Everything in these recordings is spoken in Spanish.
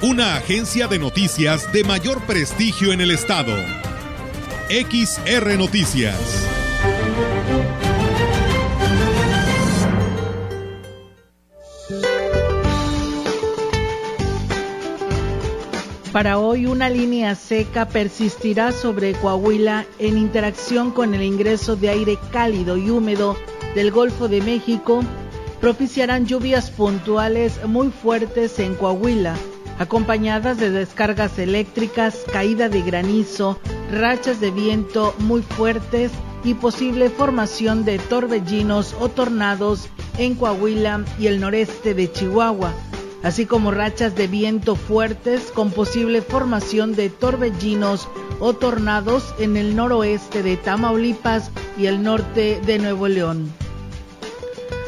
una agencia de noticias de mayor prestigio en el estado. XR Noticias. Para hoy una línea seca persistirá sobre Coahuila en interacción con el ingreso de aire cálido y húmedo del Golfo de México. Propiciarán lluvias puntuales muy fuertes en Coahuila acompañadas de descargas eléctricas, caída de granizo, rachas de viento muy fuertes y posible formación de torbellinos o tornados en Coahuila y el noreste de Chihuahua, así como rachas de viento fuertes con posible formación de torbellinos o tornados en el noroeste de Tamaulipas y el norte de Nuevo León.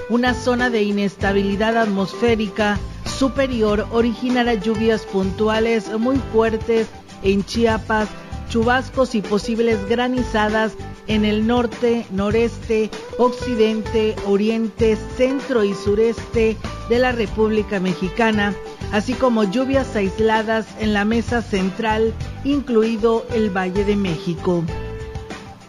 Una zona de inestabilidad atmosférica superior originará lluvias puntuales muy fuertes en Chiapas, chubascos y posibles granizadas en el norte, noreste, occidente, oriente, centro y sureste de la República Mexicana, así como lluvias aisladas en la mesa central, incluido el Valle de México.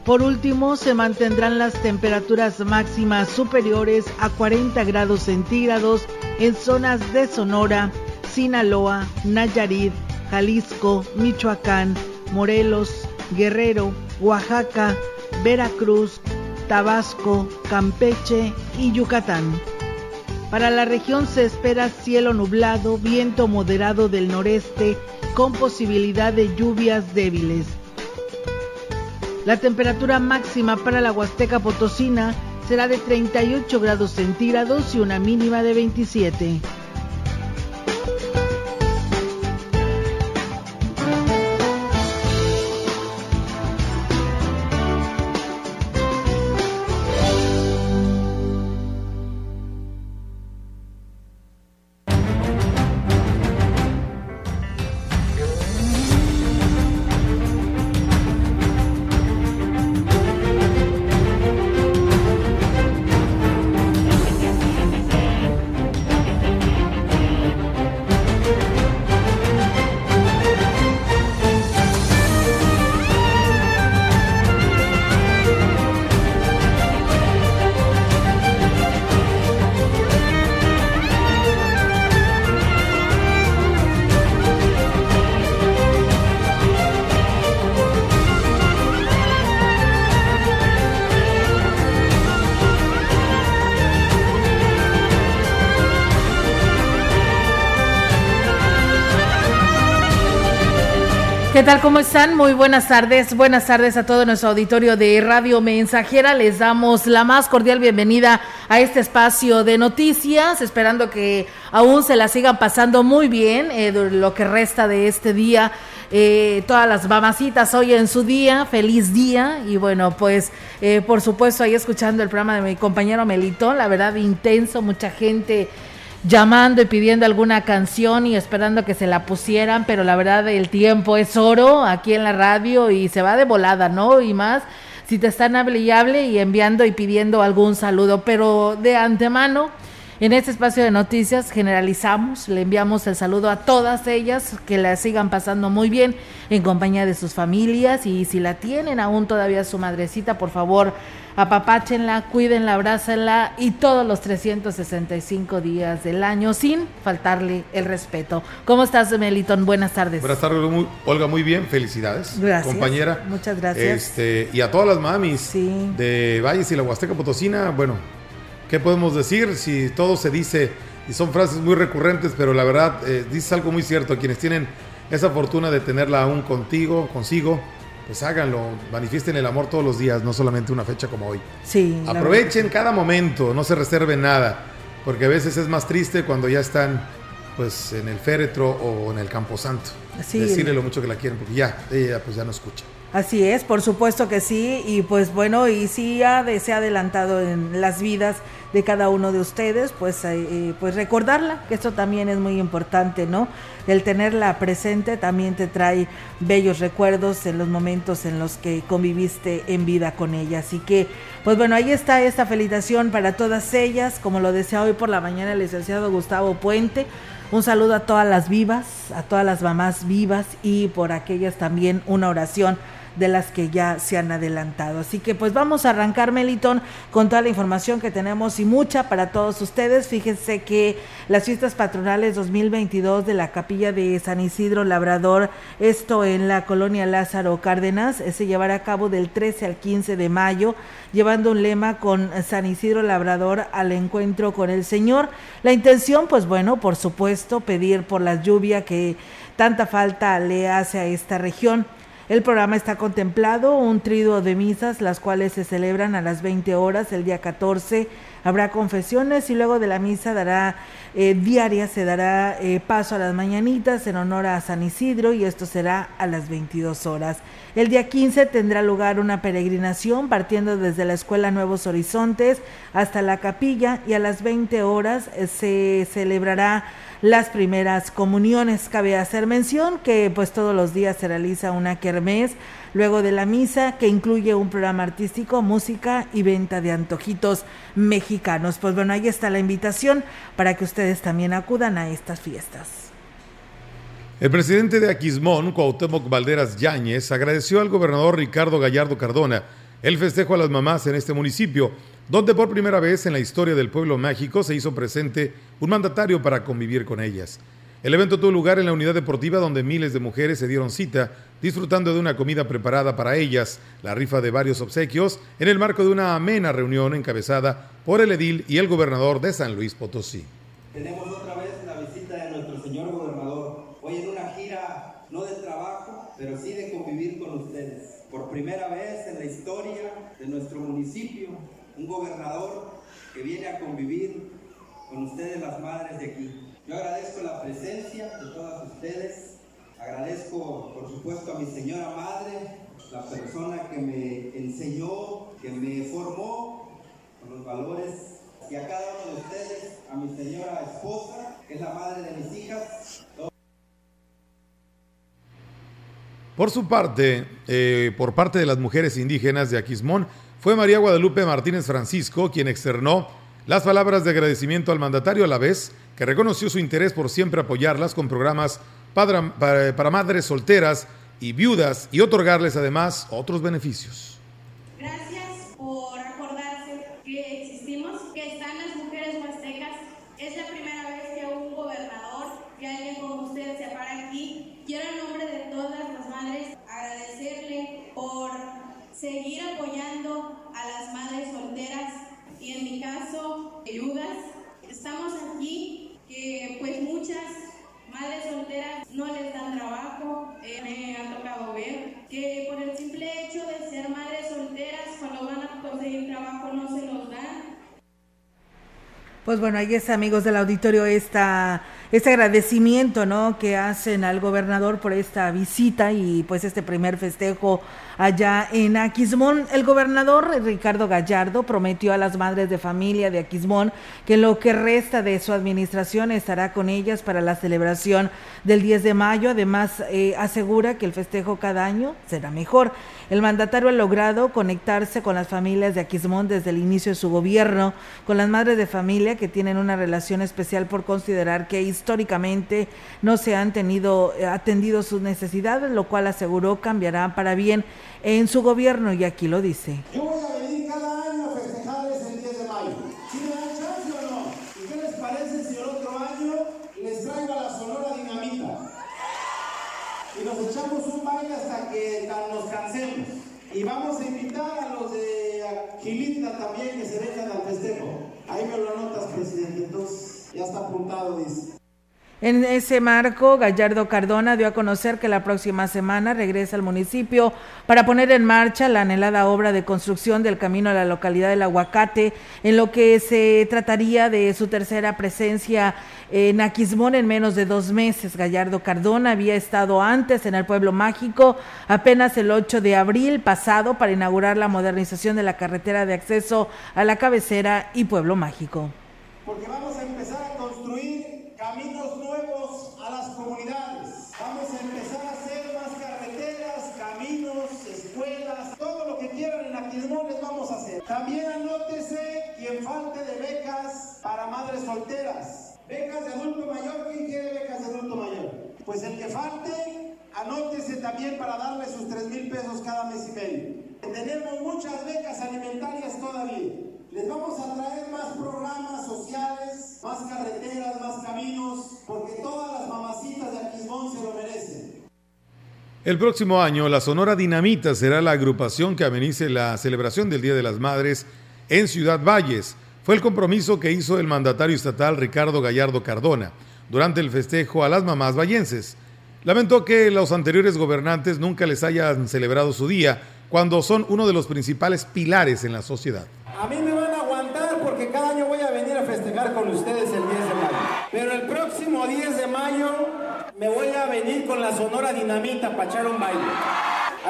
Por último, se mantendrán las temperaturas máximas superiores a 40 grados centígrados en zonas de Sonora, Sinaloa, Nayarit, Jalisco, Michoacán, Morelos, Guerrero, Oaxaca, Veracruz, Tabasco, Campeche y Yucatán. Para la región se espera cielo nublado, viento moderado del noreste con posibilidad de lluvias débiles. La temperatura máxima para la Huasteca Potosina será de 38 grados centígrados y una mínima de 27. ¿Qué tal? ¿Cómo están? Muy buenas tardes. Buenas tardes a todo nuestro auditorio de Radio Mensajera. Les damos la más cordial bienvenida a este espacio de noticias, esperando que aún se la sigan pasando muy bien eh, lo que resta de este día. Eh, todas las mamacitas hoy en su día, feliz día. Y bueno, pues eh, por supuesto ahí escuchando el programa de mi compañero Melito, la verdad intenso, mucha gente llamando y pidiendo alguna canción y esperando que se la pusieran, pero la verdad el tiempo es oro aquí en la radio y se va de volada, ¿no? Y más si te están hable y hable y enviando y pidiendo algún saludo, pero de antemano en este espacio de noticias generalizamos, le enviamos el saludo a todas ellas, que la sigan pasando muy bien en compañía de sus familias y si la tienen aún todavía su madrecita, por favor, apapáchenla, cuídenla, abrácenla y todos los 365 días del año sin faltarle el respeto. ¿Cómo estás, Melitón? Buenas tardes. Buenas tardes, Olga, muy bien, felicidades. Gracias. Compañera. Muchas gracias. Este, y a todas las mamis de Valles y la Huasteca Potosina, bueno, ¿Qué podemos decir? Si todo se dice, y son frases muy recurrentes, pero la verdad, eh, dices algo muy cierto. Quienes tienen esa fortuna de tenerla aún contigo, consigo, pues háganlo, manifiesten el amor todos los días, no solamente una fecha como hoy. Sí. Aprovechen cada momento, no se reserven nada, porque a veces es más triste cuando ya están pues en el féretro o en el camposanto. Decirle lo mucho que la quieren, porque ya, ella pues ya no escucha. Así es, por supuesto que sí, y pues bueno, y si ha, se ha adelantado en las vidas de cada uno de ustedes, pues, eh, eh, pues recordarla, que esto también es muy importante, ¿no? El tenerla presente también te trae bellos recuerdos en los momentos en los que conviviste en vida con ella. Así que, pues bueno, ahí está esta felicitación para todas ellas, como lo decía hoy por la mañana el licenciado Gustavo Puente. Un saludo a todas las vivas, a todas las mamás vivas y por aquellas también una oración de las que ya se han adelantado. Así que pues vamos a arrancar, Meliton, con toda la información que tenemos y mucha para todos ustedes. Fíjense que las fiestas patronales 2022 de la capilla de San Isidro Labrador, esto en la colonia Lázaro Cárdenas, eh, se llevará a cabo del 13 al 15 de mayo, llevando un lema con San Isidro Labrador al encuentro con el Señor. La intención, pues bueno, por supuesto, pedir por la lluvia que tanta falta le hace a esta región. El programa está contemplado un triduo de misas, las cuales se celebran a las 20 horas el día 14. Habrá confesiones y luego de la misa dará eh, diaria se dará eh, paso a las mañanitas en honor a San Isidro y esto será a las 22 horas. El día 15 tendrá lugar una peregrinación partiendo desde la Escuela Nuevos Horizontes hasta la capilla y a las 20 horas eh, se celebrará las primeras comuniones. Cabe hacer mención que pues todos los días se realiza una kermés luego de la misa que incluye un programa artístico, música y venta de antojitos mexicanos. Pues bueno, ahí está la invitación para que ustedes también acudan a estas fiestas. El presidente de Aquismón, Cuauhtémoc Valderas Yáñez, agradeció al gobernador Ricardo Gallardo Cardona el festejo a las mamás en este municipio, donde por primera vez en la historia del pueblo mágico se hizo presente un mandatario para convivir con ellas. El evento tuvo lugar en la unidad deportiva donde miles de mujeres se dieron cita disfrutando de una comida preparada para ellas, la rifa de varios obsequios, en el marco de una amena reunión encabezada por el edil y el gobernador de San Luis Potosí. Tenemos otra vez la visita de nuestro señor gobernador, hoy en una gira no de trabajo, pero sí de convivir con ustedes. Por primera vez en la historia de nuestro municipio, un gobernador que viene a convivir con ustedes las madres de aquí. Yo agradezco la presencia de todas ustedes, agradezco por supuesto a mi señora madre, la persona que me enseñó, que me formó con los valores, y a cada uno de ustedes, a mi señora esposa, que es la madre de mis hijas. Por su parte, eh, por parte de las mujeres indígenas de Aquismón, fue María Guadalupe Martínez Francisco quien externó las palabras de agradecimiento al mandatario a la vez que reconoció su interés por siempre apoyarlas con programas para, para madres solteras y viudas y otorgarles además otros beneficios. seguir apoyando a las madres solteras en mi caso, ayudas. Estamos aquí que pues muchas madres solteras no les dan trabajo. Eh, me ha tocado ver que por el simple hecho de ser madres solteras, cuando van a conseguir trabajo no se los dan. Pues bueno, ahí es amigos del auditorio esta este agradecimiento, ¿no? que hacen al gobernador por esta visita y pues este primer festejo allá en Aquismón. El gobernador Ricardo Gallardo prometió a las madres de familia de Aquismón que lo que resta de su administración estará con ellas para la celebración del 10 de mayo. Además, eh, asegura que el festejo cada año será mejor. El mandatario ha logrado conectarse con las familias de Aquismón desde el inicio de su gobierno, con las madres de familia que tienen una relación especial por considerar que históricamente no se han tenido eh, atendido sus necesidades, lo cual aseguró cambiará para bien en su gobierno y aquí lo dice. Yo voy a venir cada año a festejarles el 10 de mayo. ¿Si me dan chance o no? ¿Y qué les parece si el otro año les traigo a la Sonora Dinamita? Y nos echamos un baile hasta que nos cansemos. Y vamos a invitar a los de Gilitla también que se vengan al festejo. Ahí me lo anotas, presidente. Entonces, ya está apuntado, dice. En ese marco, Gallardo Cardona dio a conocer que la próxima semana regresa al municipio para poner en marcha la anhelada obra de construcción del camino a la localidad del Aguacate, en lo que se trataría de su tercera presencia en Aquismón en menos de dos meses. Gallardo Cardona había estado antes en el pueblo mágico, apenas el 8 de abril pasado, para inaugurar la modernización de la carretera de acceso a la cabecera y pueblo mágico. Porque vamos a empezar a construir caminos nuevos a las comunidades. Vamos a empezar a hacer más carreteras, caminos, escuelas, todo lo que quieran en Aquismón les vamos a hacer. También anótese quien falte de becas para madres solteras. Becas de adulto mayor, ¿quién quiere becas de adulto mayor? Pues el que falte, anótese también para darle sus 3 mil pesos cada mes y medio. Tenemos muchas becas alimentarias todavía. Les vamos a traer más programas sociales, más carreteras, más caminos, porque todas las mamacitas de Aquismón se lo merecen. El próximo año, la Sonora Dinamita será la agrupación que amenice la celebración del Día de las Madres en Ciudad Valles. Fue el compromiso que hizo el mandatario estatal Ricardo Gallardo Cardona durante el festejo a las mamás vallenses. Lamentó que los anteriores gobernantes nunca les hayan celebrado su día, cuando son uno de los principales pilares en la sociedad. A mí me van a aguantar porque cada año voy a venir a festejar con ustedes el 10 de mayo. Pero el próximo 10 de mayo me voy a venir con la Sonora Dinamita para echar un baile.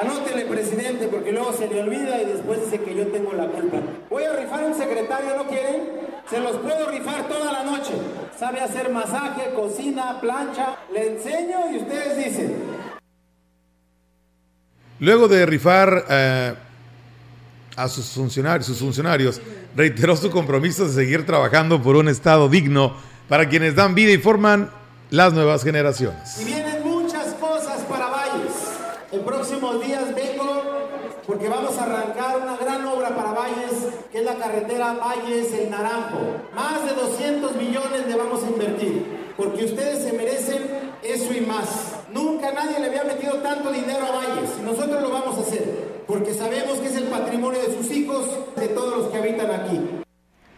Anótele, presidente, porque luego se le olvida y después dice que yo tengo la culpa. Voy a rifar un secretario, ¿no quieren? Se los puedo rifar toda la noche. Sabe hacer masaje, cocina, plancha. Le enseño y ustedes dicen. Luego de rifar eh, a sus funcionarios, sus funcionarios, reiteró su compromiso de seguir trabajando por un Estado digno para quienes dan vida y forman las nuevas generaciones. Y vienen muchas cosas para Valles. En próximos días vengo porque vamos a arrancar una gran obra para Valles, que es la carretera Valles-El Naranjo. Más de 200 millones le vamos a invertir, porque ustedes se merecen eso y más. Nunca nadie le había metido tanto dinero a Valles, y nosotros lo vamos a hacer, porque sabemos que es el patrimonio de sus hijos, de todos los que habitan aquí.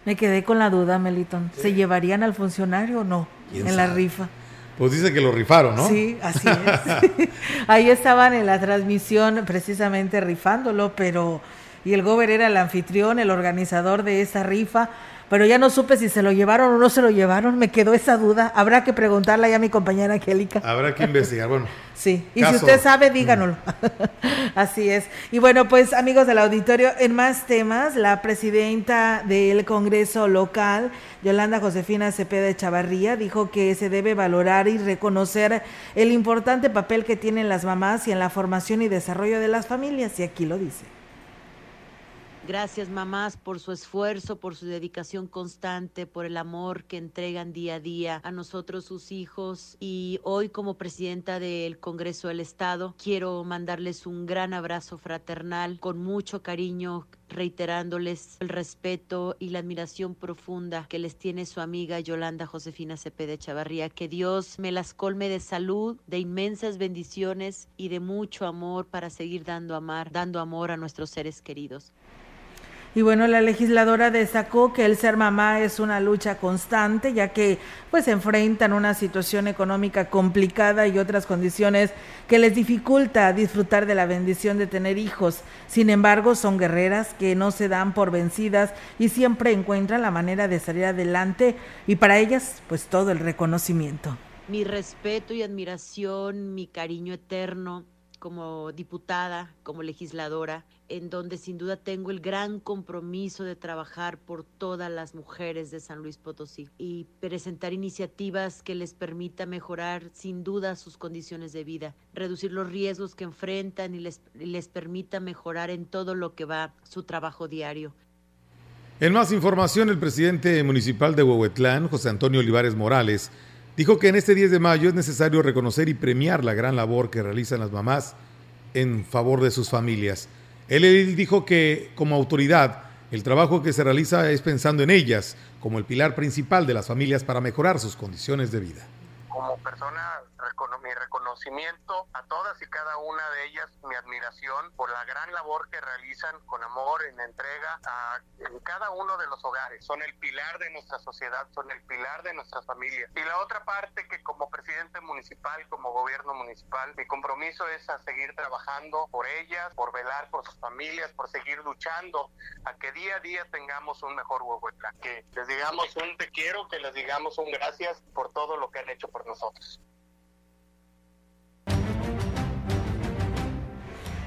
Me quedé con la duda, Meliton. ¿Se llevarían al funcionario o no en la rifa? Pues dice que lo rifaron, ¿no? Sí, así es. Ahí estaban en la transmisión precisamente rifándolo, pero... Y el gober era el anfitrión, el organizador de esa rifa, pero ya no supe si se lo llevaron o no se lo llevaron, me quedó esa duda. Habrá que preguntarle ya a mi compañera Angélica. Habrá que investigar, bueno. Sí, y si usted sabe, díganoslo. Así es. Y bueno, pues amigos del auditorio, en más temas, la presidenta del Congreso local, Yolanda Josefina Cepeda Chavarría, dijo que se debe valorar y reconocer el importante papel que tienen las mamás y en la formación y desarrollo de las familias, y aquí lo dice. Gracias mamás por su esfuerzo, por su dedicación constante, por el amor que entregan día a día a nosotros sus hijos. Y hoy como presidenta del Congreso del Estado quiero mandarles un gran abrazo fraternal con mucho cariño reiterándoles el respeto y la admiración profunda que les tiene su amiga Yolanda Josefina Cepeda Chavarría. Que Dios me las colme de salud, de inmensas bendiciones y de mucho amor para seguir dando amar, dando amor a nuestros seres queridos. Y bueno, la legisladora destacó que el ser mamá es una lucha constante, ya que pues enfrentan una situación económica complicada y otras condiciones que les dificulta disfrutar de la bendición de tener hijos. Sin embargo, son guerreras que no se dan por vencidas y siempre encuentran la manera de salir adelante y para ellas pues todo el reconocimiento. Mi respeto y admiración, mi cariño eterno como diputada, como legisladora, en donde sin duda tengo el gran compromiso de trabajar por todas las mujeres de San Luis Potosí y presentar iniciativas que les permita mejorar sin duda sus condiciones de vida, reducir los riesgos que enfrentan y les, les permita mejorar en todo lo que va su trabajo diario. En más información, el presidente municipal de Huehuetlán, José Antonio Olivares Morales, Dijo que en este 10 de mayo es necesario reconocer y premiar la gran labor que realizan las mamás en favor de sus familias. Él dijo que como autoridad el trabajo que se realiza es pensando en ellas como el pilar principal de las familias para mejorar sus condiciones de vida. Como mi reconocimiento a todas y cada una de ellas, mi admiración por la gran labor que realizan con amor, en entrega a, en cada uno de los hogares. Son el pilar de nuestra sociedad, son el pilar de nuestras familias. Y la otra parte que como presidente municipal, como gobierno municipal, mi compromiso es a seguir trabajando por ellas, por velar por sus familias, por seguir luchando a que día a día tengamos un mejor Huehuetla. Que les digamos un te quiero, que les digamos un gracias por todo lo que han hecho por nosotros.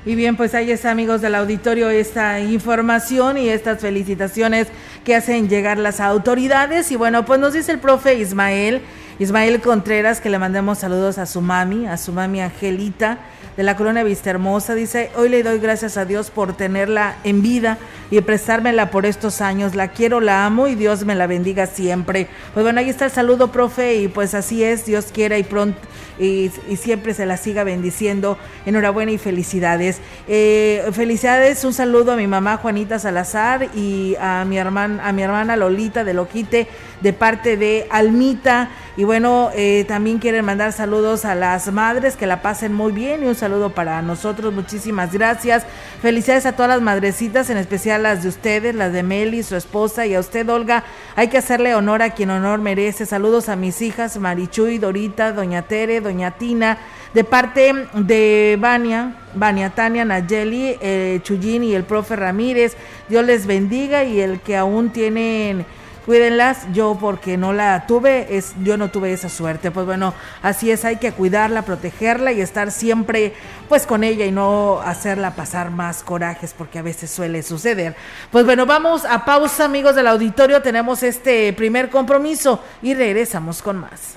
Y bien, pues ahí está, amigos del auditorio, esta información y estas felicitaciones que hacen llegar las autoridades. Y bueno, pues nos dice el profe Ismael, Ismael Contreras, que le mandemos saludos a su mami, a su mami Angelita de la colonia Vista Hermosa. Dice, hoy le doy gracias a Dios por tenerla en vida y prestármela por estos años. La quiero, la amo y Dios me la bendiga siempre. Pues bueno, ahí está el saludo, profe, y pues así es, Dios quiera y pronto y, siempre se la siga bendiciendo. Enhorabuena y felicidades. Eh, felicidades, un saludo a mi mamá Juanita Salazar y a mi, hermana, a mi hermana Lolita de Loquite de parte de Almita. Y bueno, eh, también quieren mandar saludos a las madres, que la pasen muy bien y un saludo para nosotros. Muchísimas gracias. Felicidades a todas las madrecitas, en especial las de ustedes, las de Meli, su esposa y a usted, Olga. Hay que hacerle honor a quien honor merece. Saludos a mis hijas, Marichuy, Dorita, Doña Tere, Doña Tina, de parte de Vania, Vania Tania, Nayeli, eh, y el profe Ramírez. Dios les bendiga y el que aún tienen cuídenlas. Yo porque no la tuve, es, yo no tuve esa suerte. Pues bueno, así es, hay que cuidarla, protegerla y estar siempre pues con ella y no hacerla pasar más corajes porque a veces suele suceder. Pues bueno, vamos a pausa amigos del auditorio, tenemos este primer compromiso y regresamos con más.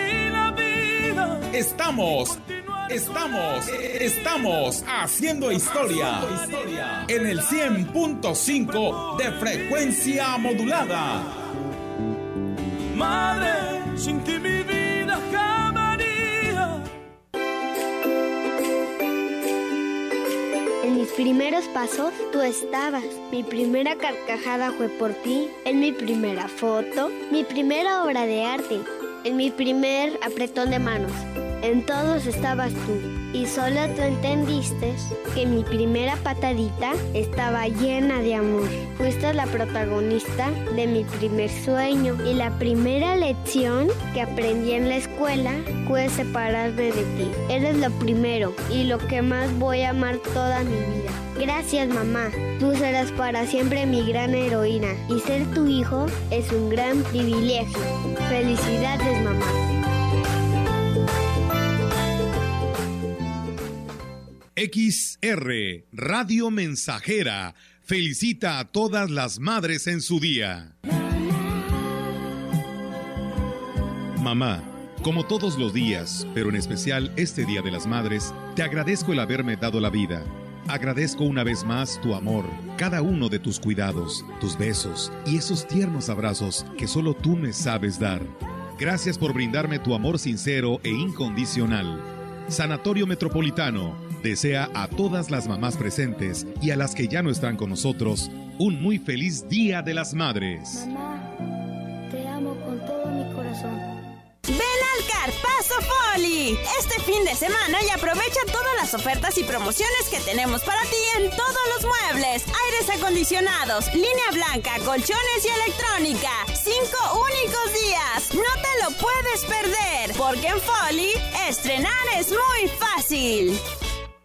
Estamos Estamos, estamos haciendo historia en el 100.5 de frecuencia modulada. Madre, sin ti mi vida jamás. En mis primeros pasos tú estabas. Mi primera carcajada fue por ti. En mi primera foto, mi primera obra de arte. En mi primer apretón de manos en todos estabas tú, y solo tú entendiste que mi primera patadita estaba llena de amor. Fuiste la protagonista de mi primer sueño, y la primera lección que aprendí en la escuela fue separarme de ti. Eres lo primero y lo que más voy a amar toda mi vida. Gracias mamá, tú serás para siempre mi gran heroína y ser tu hijo es un gran privilegio. Felicidades mamá. XR, Radio Mensajera, felicita a todas las madres en su día. Mamá, como todos los días, pero en especial este Día de las Madres, te agradezco el haberme dado la vida. Agradezco una vez más tu amor, cada uno de tus cuidados, tus besos y esos tiernos abrazos que solo tú me sabes dar. Gracias por brindarme tu amor sincero e incondicional. Sanatorio Metropolitano desea a todas las mamás presentes y a las que ya no están con nosotros un muy feliz Día de las Madres. Mamá, te amo con todo mi corazón. Ven Carpazo Foli este fin de semana y aprovecha todas las ofertas y promociones que tenemos para ti en todos los muebles, aires acondicionados, línea blanca, colchones y electrónica. Cinco únicos días. No te lo puedes perder, porque en Foli estrenar es muy fácil.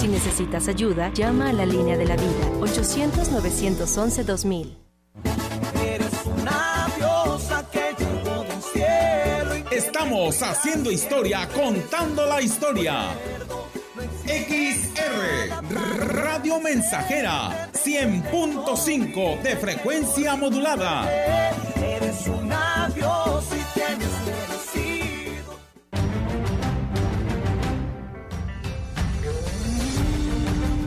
Si necesitas ayuda, llama a la línea de la vida 800-911-2000. Estamos haciendo historia, contando la historia. XR Radio Mensajera 100.5 de frecuencia modulada.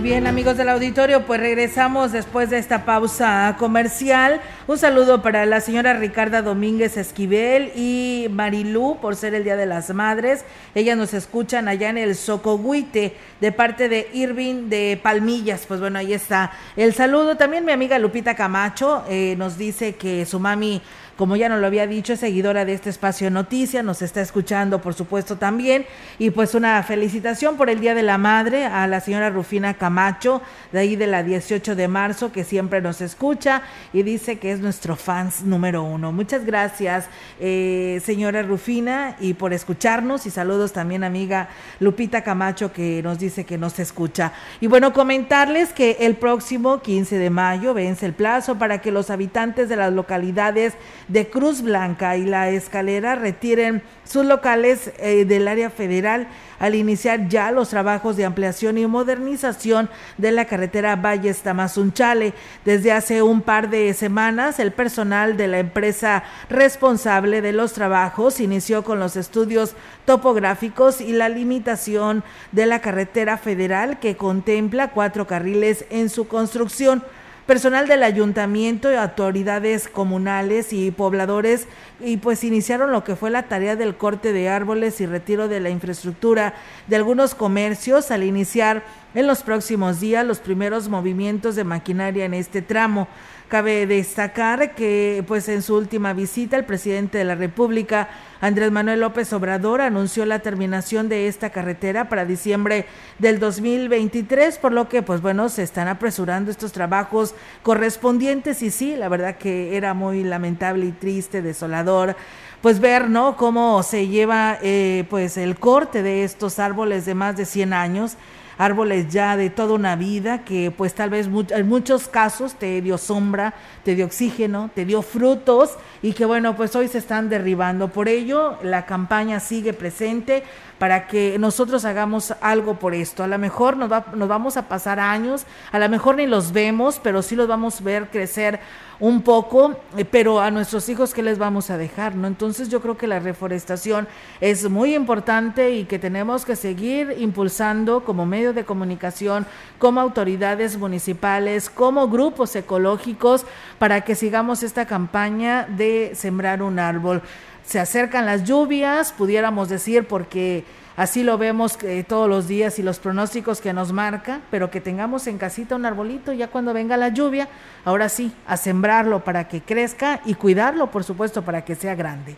Bien, amigos del auditorio, pues regresamos después de esta pausa comercial. Un saludo para la señora Ricarda Domínguez Esquivel y Marilú por ser el Día de las Madres. Ellas nos escuchan allá en el Socohuite de parte de Irving de Palmillas. Pues bueno, ahí está el saludo. También mi amiga Lupita Camacho eh, nos dice que su mami como ya nos lo había dicho, es seguidora de este espacio de noticias, nos está escuchando, por supuesto, también. Y pues una felicitación por el Día de la Madre a la señora Rufina Camacho, de ahí de la 18 de marzo, que siempre nos escucha y dice que es nuestro fans número uno. Muchas gracias, eh, señora Rufina, y por escucharnos. Y saludos también, amiga Lupita Camacho, que nos dice que nos escucha. Y bueno, comentarles que el próximo 15 de mayo vence el plazo para que los habitantes de las localidades de Cruz Blanca y La Escalera retiren sus locales eh, del área federal al iniciar ya los trabajos de ampliación y modernización de la carretera Valles Tamazunchale. Desde hace un par de semanas, el personal de la empresa responsable de los trabajos inició con los estudios topográficos y la limitación de la carretera federal que contempla cuatro carriles en su construcción. Personal del ayuntamiento, autoridades comunales y pobladores y pues iniciaron lo que fue la tarea del corte de árboles y retiro de la infraestructura de algunos comercios al iniciar en los próximos días los primeros movimientos de maquinaria en este tramo. Cabe destacar que pues en su última visita el presidente de la República, Andrés Manuel López Obrador, anunció la terminación de esta carretera para diciembre del 2023, por lo que pues bueno, se están apresurando estos trabajos correspondientes y sí, la verdad que era muy lamentable y triste, desolador pues ver, ¿no? Cómo se lleva eh, pues el corte de estos árboles de más de 100 años árboles ya de toda una vida que pues tal vez en muchos casos te dio sombra, te dio oxígeno, te dio frutos y que bueno pues hoy se están derribando. Por ello la campaña sigue presente para que nosotros hagamos algo por esto. A lo mejor nos, nos vamos a pasar años, a lo mejor ni los vemos, pero sí los vamos a ver crecer un poco, eh, pero a nuestros hijos, ¿qué les vamos a dejar? ¿no? Entonces yo creo que la reforestación es muy importante y que tenemos que seguir impulsando como medio de comunicación, como autoridades municipales, como grupos ecológicos, para que sigamos esta campaña de sembrar un árbol. Se acercan las lluvias, pudiéramos decir, porque Así lo vemos eh, todos los días y los pronósticos que nos marca, pero que tengamos en casita un arbolito ya cuando venga la lluvia, ahora sí, a sembrarlo para que crezca y cuidarlo, por supuesto, para que sea grande.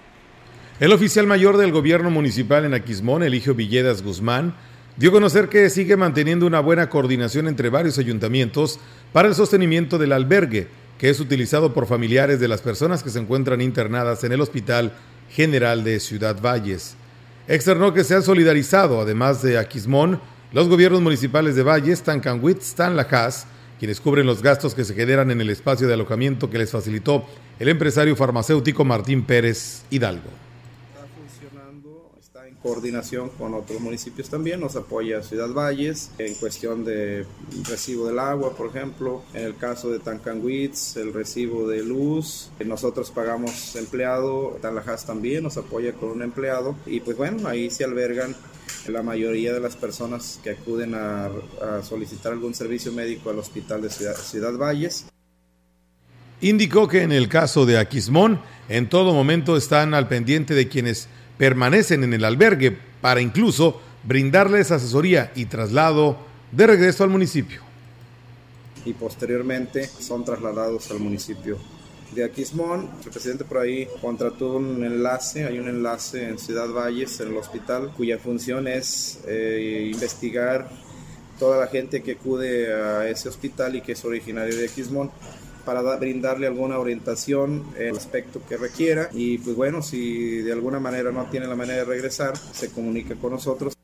El oficial mayor del gobierno municipal en Aquismón, Eligio Villedas Guzmán, dio a conocer que sigue manteniendo una buena coordinación entre varios ayuntamientos para el sostenimiento del albergue, que es utilizado por familiares de las personas que se encuentran internadas en el Hospital General de Ciudad Valles. Externó que se han solidarizado, además de Aquismón, los gobiernos municipales de Valles, Tancanwitz, Stanlajas, quienes cubren los gastos que se generan en el espacio de alojamiento que les facilitó el empresario farmacéutico Martín Pérez Hidalgo coordinación con otros municipios también. Nos apoya Ciudad Valles en cuestión de recibo del agua, por ejemplo. En el caso de Tancanwitz, el recibo de luz. Nosotros pagamos empleado. Tanlajas también nos apoya con un empleado. Y pues bueno, ahí se albergan la mayoría de las personas que acuden a, solicitar algún servicio médico al hospital de Ciudad, Ciudad Valles. Indicó que en el caso de Aquismón, en todo momento están al pendiente de quienes permanecen en el albergue para incluso brindarles asesoría y traslado de regreso al municipio. Y posteriormente son trasladados al municipio de Aquismón. El presidente por ahí contrató un enlace, hay un enlace en Ciudad Valles, en el hospital, cuya función es eh, investigar toda la gente que acude a ese hospital y que es originario de Quismón para brindarle alguna orientación en el aspecto que requiera. Y pues bueno, si de alguna manera no tiene la manera de regresar, se comunica con nosotros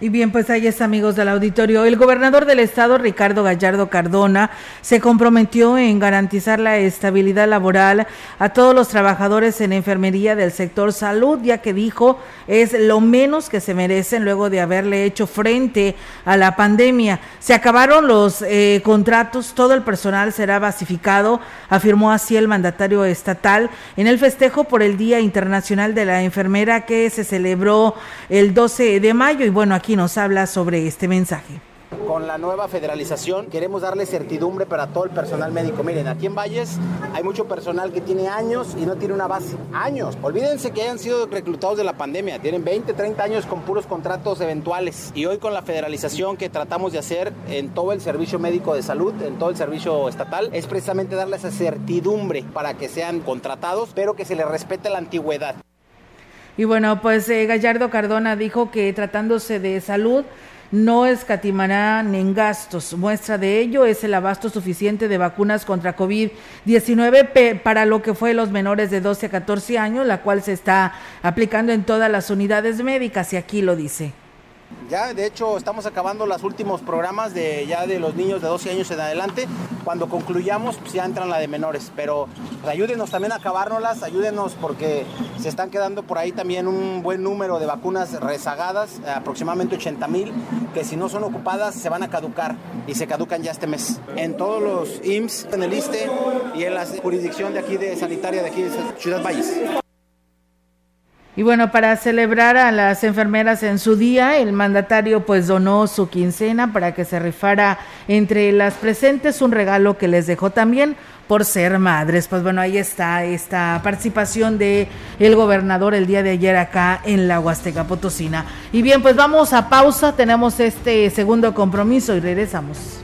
y bien, pues ahí es amigos del auditorio. El gobernador del estado, Ricardo Gallardo Cardona, se comprometió en garantizar la estabilidad laboral a todos los trabajadores en enfermería del sector salud, ya que dijo es lo menos que se merecen luego de haberle hecho frente a la pandemia. Se acabaron los eh, contratos, todo el personal será basificado, afirmó así el mandatario estatal en el festejo por el Día Internacional de la Enfermera que se celebró el 12 de mayo. Y bueno, aquí nos habla sobre este mensaje. Con la nueva federalización queremos darle certidumbre para todo el personal médico. Miren, aquí en Valles hay mucho personal que tiene años y no tiene una base. Años. Olvídense que hayan sido reclutados de la pandemia. Tienen 20, 30 años con puros contratos eventuales. Y hoy con la federalización que tratamos de hacer en todo el servicio médico de salud, en todo el servicio estatal, es precisamente darle esa certidumbre para que sean contratados, pero que se les respete la antigüedad. Y bueno, pues eh, Gallardo Cardona dijo que tratándose de salud no escatimarán en gastos. Muestra de ello es el abasto suficiente de vacunas contra COVID-19 para lo que fue los menores de 12 a 14 años, la cual se está aplicando en todas las unidades médicas y aquí lo dice. Ya, de hecho, estamos acabando los últimos programas de ya de los niños de 12 años en adelante. Cuando concluyamos, pues ya entran la de menores. Pero pues, ayúdenos también a acabárnoslas, ayúdenos porque se están quedando por ahí también un buen número de vacunas rezagadas, aproximadamente 80 mil, que si no son ocupadas se van a caducar y se caducan ya este mes. En todos los IMSS, en el ISTE y en la jurisdicción de aquí de sanitaria de aquí de Ciudad Valles. Y bueno, para celebrar a las enfermeras en su día, el mandatario pues donó su quincena para que se rifara entre las presentes un regalo que les dejó también por ser madres. Pues bueno, ahí está esta participación de el gobernador el día de ayer acá en la Huasteca Potosina. Y bien, pues vamos a pausa, tenemos este segundo compromiso y regresamos.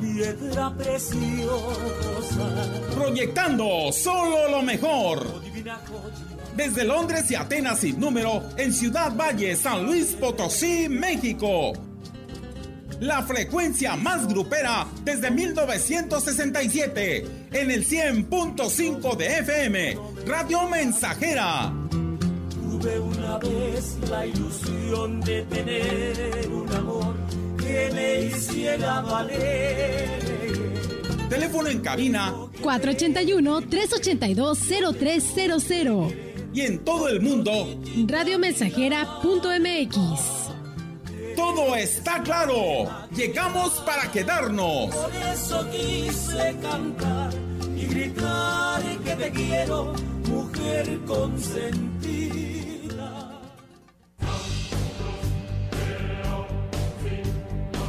piedra preciosa. Proyectando solo lo mejor. Desde Londres y Atenas sin número, en Ciudad Valle, San Luis Potosí, México. La frecuencia más grupera desde 1967, en el 100.5 de FM, Radio Mensajera. Tuve una vez la ilusión de tener un amor que me hiciera valer. Teléfono en cabina 481-382-0300. Y en todo el mundo, radiomensajera.mx. Todo está claro. Llegamos para quedarnos. Por eso quise cantar y gritar que te quiero, mujer consentida.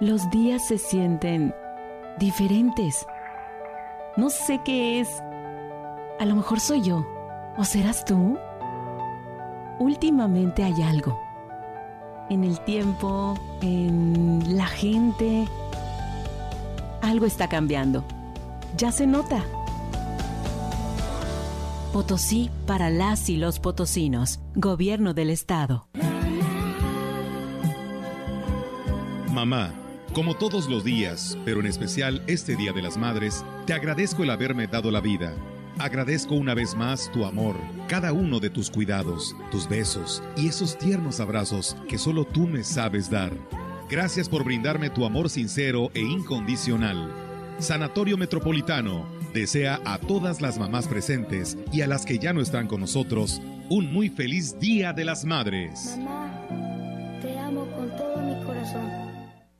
Los días se sienten diferentes. No sé qué es. A lo mejor soy yo. ¿O serás tú? Últimamente hay algo. En el tiempo, en la gente. Algo está cambiando. Ya se nota. Potosí para las y los potosinos. Gobierno del Estado. Mamá, como todos los días, pero en especial este Día de las Madres, te agradezco el haberme dado la vida. Agradezco una vez más tu amor, cada uno de tus cuidados, tus besos y esos tiernos abrazos que solo tú me sabes dar. Gracias por brindarme tu amor sincero e incondicional. Sanatorio Metropolitano desea a todas las mamás presentes y a las que ya no están con nosotros un muy feliz Día de las Madres. Mamá,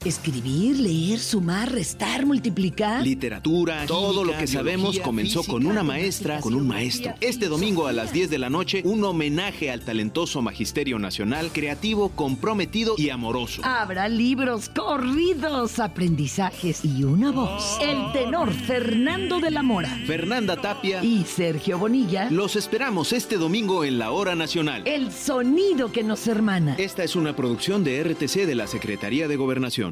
Escribir, leer, sumar, restar, multiplicar. Literatura, todo lo que sabemos comenzó con una maestra, con un maestro. Este domingo a las 10 de la noche, un homenaje al talentoso Magisterio Nacional, creativo, comprometido y amoroso. Habrá libros, corridos, aprendizajes y una voz. El tenor Fernando de la Mora. Fernanda Tapia y Sergio Bonilla. Los esperamos este domingo en la Hora Nacional. El sonido que nos hermana. Esta es una producción de RTC de la Secretaría de Gobernación.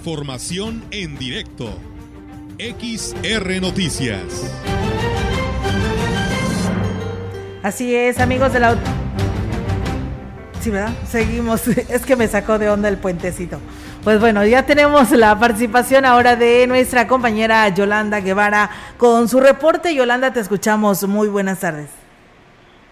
Información en directo. XR Noticias. Así es, amigos de la... Sí, ¿verdad? Seguimos. Es que me sacó de onda el puentecito. Pues bueno, ya tenemos la participación ahora de nuestra compañera Yolanda Guevara con su reporte. Yolanda, te escuchamos. Muy buenas tardes.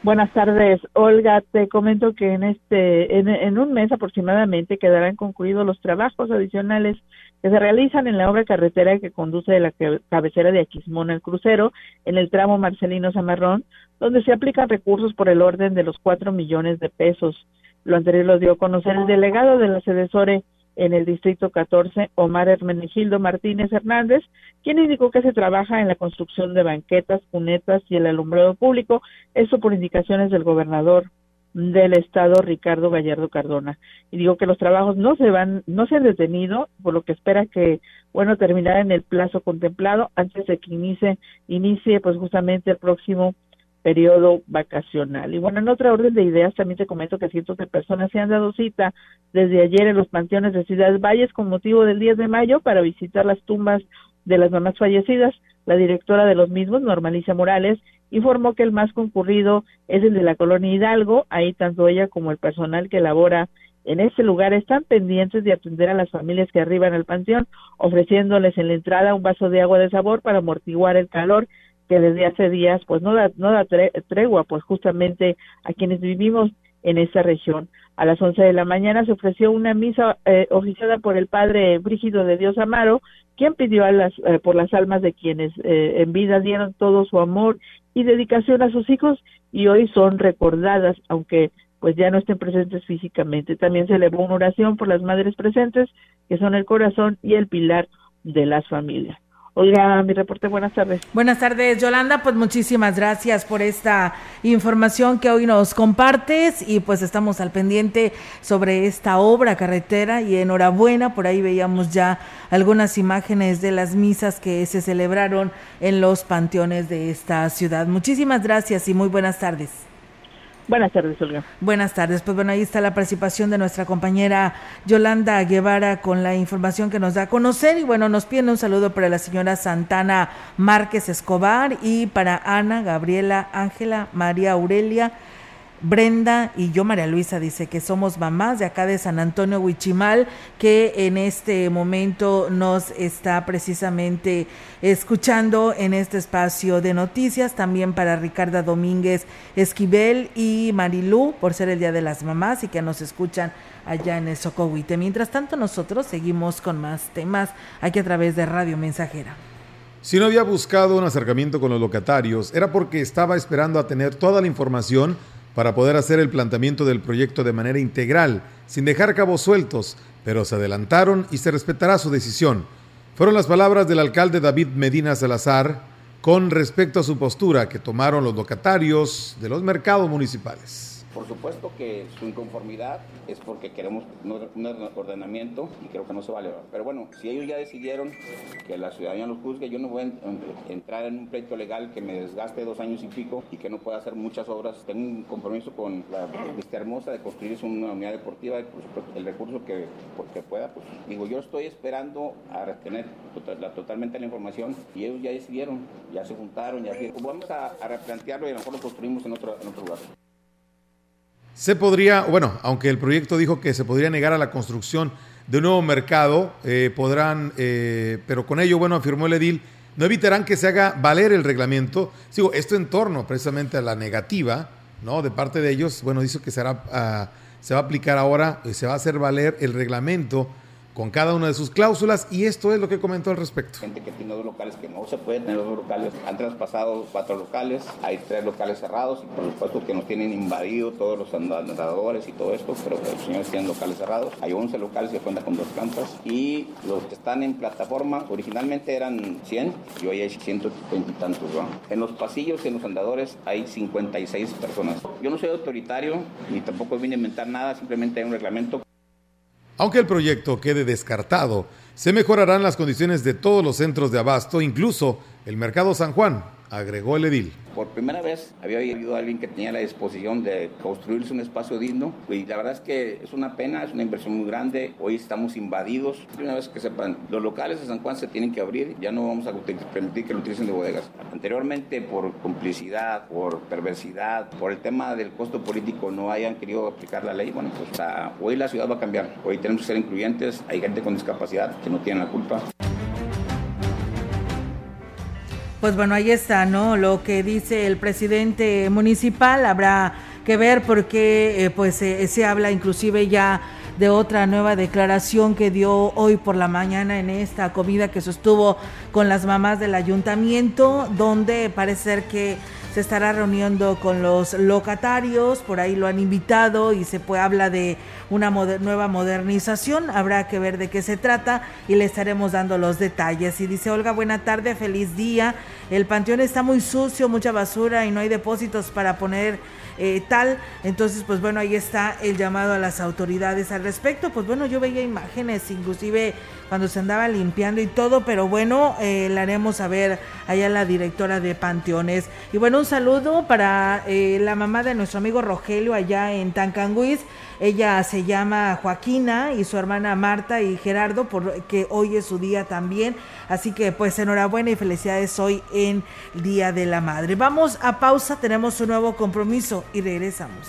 Buenas tardes, Olga. Te comento que en este, en, un mes aproximadamente quedarán concluidos los trabajos adicionales que se realizan en la obra carretera que conduce de la cabecera de Aquismón al crucero en el tramo Marcelino Zamarrón, donde se aplican recursos por el orden de los cuatro millones de pesos. Lo anterior lo dio a conocer el delegado de la Sedesore en el distrito 14, Omar Hermenegildo Martínez Hernández, quien indicó que se trabaja en la construcción de banquetas, cunetas y el alumbrado público, esto por indicaciones del gobernador del estado Ricardo Gallardo Cardona. Y digo que los trabajos no se van, no se han detenido, por lo que espera que, bueno, terminar en el plazo contemplado antes de que inicie, inicie pues justamente el próximo periodo vacacional. Y bueno, en otra orden de ideas, también te comento que cientos de personas se han dado cita desde ayer en los panteones de Ciudad Valles con motivo del 10 de mayo para visitar las tumbas de las mamás fallecidas. La directora de los mismos, Normalicia Morales, informó que el más concurrido es el de la colonia Hidalgo. Ahí tanto ella como el personal que labora en ese lugar están pendientes de atender a las familias que arriban al panteón, ofreciéndoles en la entrada un vaso de agua de sabor para amortiguar el calor que desde hace días pues no da, no da tregua pues justamente a quienes vivimos en esta región. A las 11 de la mañana se ofreció una misa eh, oficiada por el padre Brígido de Dios Amaro, quien pidió a las, eh, por las almas de quienes eh, en vida dieron todo su amor y dedicación a sus hijos y hoy son recordadas, aunque pues ya no estén presentes físicamente. También se elevó una oración por las madres presentes, que son el corazón y el pilar de las familias. Oiga, mi reporte, buenas tardes. Buenas tardes, Yolanda. Pues muchísimas gracias por esta información que hoy nos compartes y pues estamos al pendiente sobre esta obra carretera y enhorabuena. Por ahí veíamos ya algunas imágenes de las misas que se celebraron en los panteones de esta ciudad. Muchísimas gracias y muy buenas tardes. Buenas tardes, Olga. Buenas tardes. Pues bueno, ahí está la participación de nuestra compañera Yolanda Guevara con la información que nos da a conocer. Y bueno, nos pide un saludo para la señora Santana Márquez Escobar y para Ana, Gabriela, Ángela, María Aurelia. Brenda y yo, María Luisa, dice que somos mamás de acá de San Antonio Huichimal, que en este momento nos está precisamente escuchando en este espacio de noticias. También para Ricarda Domínguez Esquivel y Marilú, por ser el Día de las Mamás y que nos escuchan allá en el Socohuite. Mientras tanto, nosotros seguimos con más temas aquí a través de Radio Mensajera. Si no había buscado un acercamiento con los locatarios, era porque estaba esperando a tener toda la información para poder hacer el planteamiento del proyecto de manera integral, sin dejar cabos sueltos, pero se adelantaron y se respetará su decisión. Fueron las palabras del alcalde David Medina Salazar con respecto a su postura que tomaron los locatarios de los mercados municipales. Por supuesto que su inconformidad es porque queremos un ordenamiento y creo que no se vale. Pero bueno, si ellos ya decidieron que la ciudadanía los juzgue, yo no voy a entrar en un pleito legal que me desgaste dos años y pico y que no pueda hacer muchas obras. Tengo un compromiso con la vista hermosa de construir una unidad deportiva y por supuesto el recurso que, que pueda. Pues digo, yo estoy esperando a retener tota-, totalmente la información y ellos ya decidieron, ya se juntaron, ya pues vamos a, a replantearlo y a lo mejor lo construimos en otro, en otro lugar. Se podría, bueno, aunque el proyecto dijo que se podría negar a la construcción de un nuevo mercado, eh, podrán, eh, pero con ello, bueno, afirmó el edil, no evitarán que se haga valer el reglamento. Sigo, esto en torno precisamente a la negativa, ¿no? De parte de ellos, bueno, dice que será, ah, se va a aplicar ahora, se va a hacer valer el reglamento con cada una de sus cláusulas y esto es lo que comentó al respecto. Gente que tiene dos locales que no se puede tener dos locales, han traspasado cuatro locales, hay tres locales cerrados y por supuesto que nos tienen invadido todos los andadores y todo esto, pero los señores tienen locales cerrados, hay 11 locales que cuentan con dos plantas y los que están en plataforma originalmente eran 100 y hoy hay 120 y tantos. En los pasillos y en los andadores hay 56 personas. Yo no soy autoritario ni tampoco vine a inventar nada, simplemente hay un reglamento aunque el proyecto quede descartado, se mejorarán las condiciones de todos los centros de abasto, incluso el Mercado San Juan, agregó el edil. Por primera vez había habido alguien que tenía la disposición de construirse un espacio digno y la verdad es que es una pena, es una inversión muy grande. Hoy estamos invadidos. Una vez que sepan, los locales de San Juan se tienen que abrir, ya no vamos a permitir que lo utilicen de bodegas. Anteriormente, por complicidad, por perversidad, por el tema del costo político, no hayan querido aplicar la ley. Bueno, pues hoy la ciudad va a cambiar. Hoy tenemos que ser incluyentes. Hay gente con discapacidad que no tiene la culpa. Pues bueno, ahí está, ¿no? Lo que dice el presidente municipal, habrá que ver porque eh, pues se habla inclusive ya de otra nueva declaración que dio hoy por la mañana en esta comida que sostuvo con las mamás del ayuntamiento, donde parece ser que se estará reuniendo con los locatarios, por ahí lo han invitado y se puede, habla de una nueva modernización, habrá que ver de qué se trata y le estaremos dando los detalles. Y dice Olga, buena tarde, feliz día, el panteón está muy sucio, mucha basura y no hay depósitos para poner eh, tal. Entonces, pues bueno, ahí está el llamado a las autoridades al respecto. Pues bueno, yo veía imágenes, inclusive cuando se andaba limpiando y todo, pero bueno, eh, le haremos saber allá la directora de Panteones. Y bueno, un saludo para eh, la mamá de nuestro amigo Rogelio allá en Tancanguis. Ella se llama Joaquina y su hermana Marta y Gerardo, porque hoy es su día también. Así que pues enhorabuena y felicidades hoy en Día de la Madre. Vamos a pausa, tenemos un nuevo compromiso y regresamos.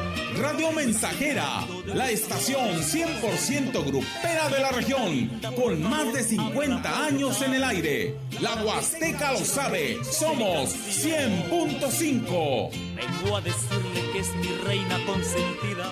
Radio Mensajera, la estación 100% grupera de la región, con más de 50 años en el aire. La Huasteca lo sabe, somos 100.5. Vengo a decirle que es mi reina consentida.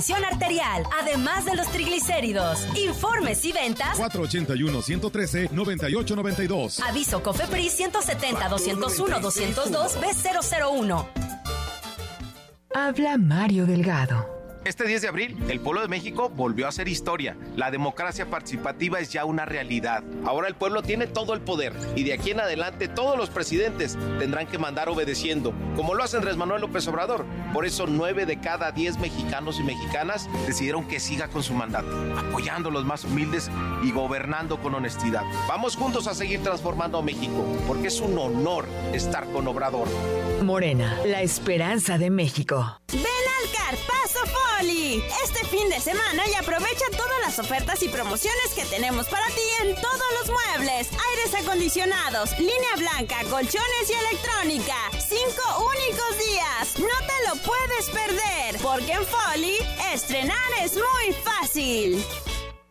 arterial, además de los triglicéridos. Informes y ventas 481-113-9892. Aviso COFEPRIS 170-201-202 B001. Habla Mario Delgado. Este 10 de abril, el pueblo de México volvió a hacer historia. La democracia participativa es ya una realidad. Ahora el pueblo tiene todo el poder y de aquí en adelante todos los presidentes tendrán que mandar obedeciendo, como lo hace Andrés Manuel López Obrador. Por eso nueve de cada diez mexicanos y mexicanas decidieron que siga con su mandato, apoyando a los más humildes y gobernando con honestidad. Vamos juntos a seguir transformando a México, porque es un honor estar con Obrador. Morena, la esperanza de México. Ven al Carpazo Este fin de semana y aprovecha todas las ofertas y promociones que tenemos para ti en todos los muebles, aires acondicionados, línea blanca, colchones y electrónica. Cinco únicos días. No te lo puedes perder, porque en Foli estrenar es muy fácil.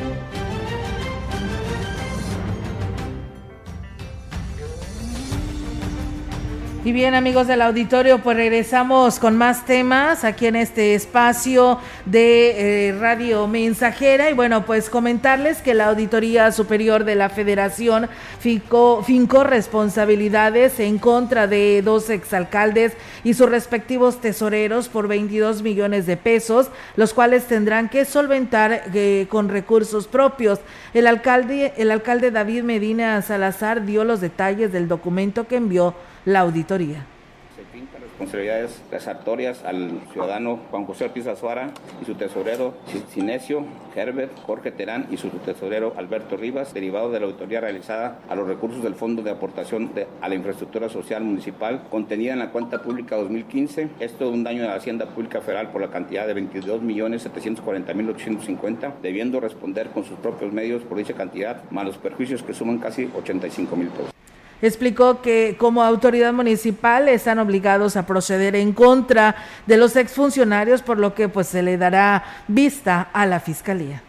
Bye. Y bien amigos del auditorio, pues regresamos con más temas aquí en este espacio de eh, Radio Mensajera y bueno, pues comentarles que la Auditoría Superior de la Federación fincó, responsabilidades en contra de dos exalcaldes y sus respectivos tesoreros por 22 millones de pesos, los cuales tendrán que solventar eh, con recursos propios. El alcalde, el alcalde David Medina Salazar dio los detalles del documento que envió la auditoría responsabilidades resartorias al ciudadano Juan José Ortiz Azuara y su tesorero Sinesio Herbert Jorge Terán y su tesorero Alberto Rivas, derivado de la auditoría realizada a los recursos del Fondo de Aportación a la Infraestructura Social Municipal contenida en la cuenta pública 2015. Esto de un daño a la Hacienda Pública Federal por la cantidad de 22.740.850, debiendo responder con sus propios medios por dicha cantidad, más los perjuicios que suman casi 85 mil pesos. Explicó que como autoridad municipal están obligados a proceder en contra de los exfuncionarios, por lo que pues se le dará vista a la fiscalía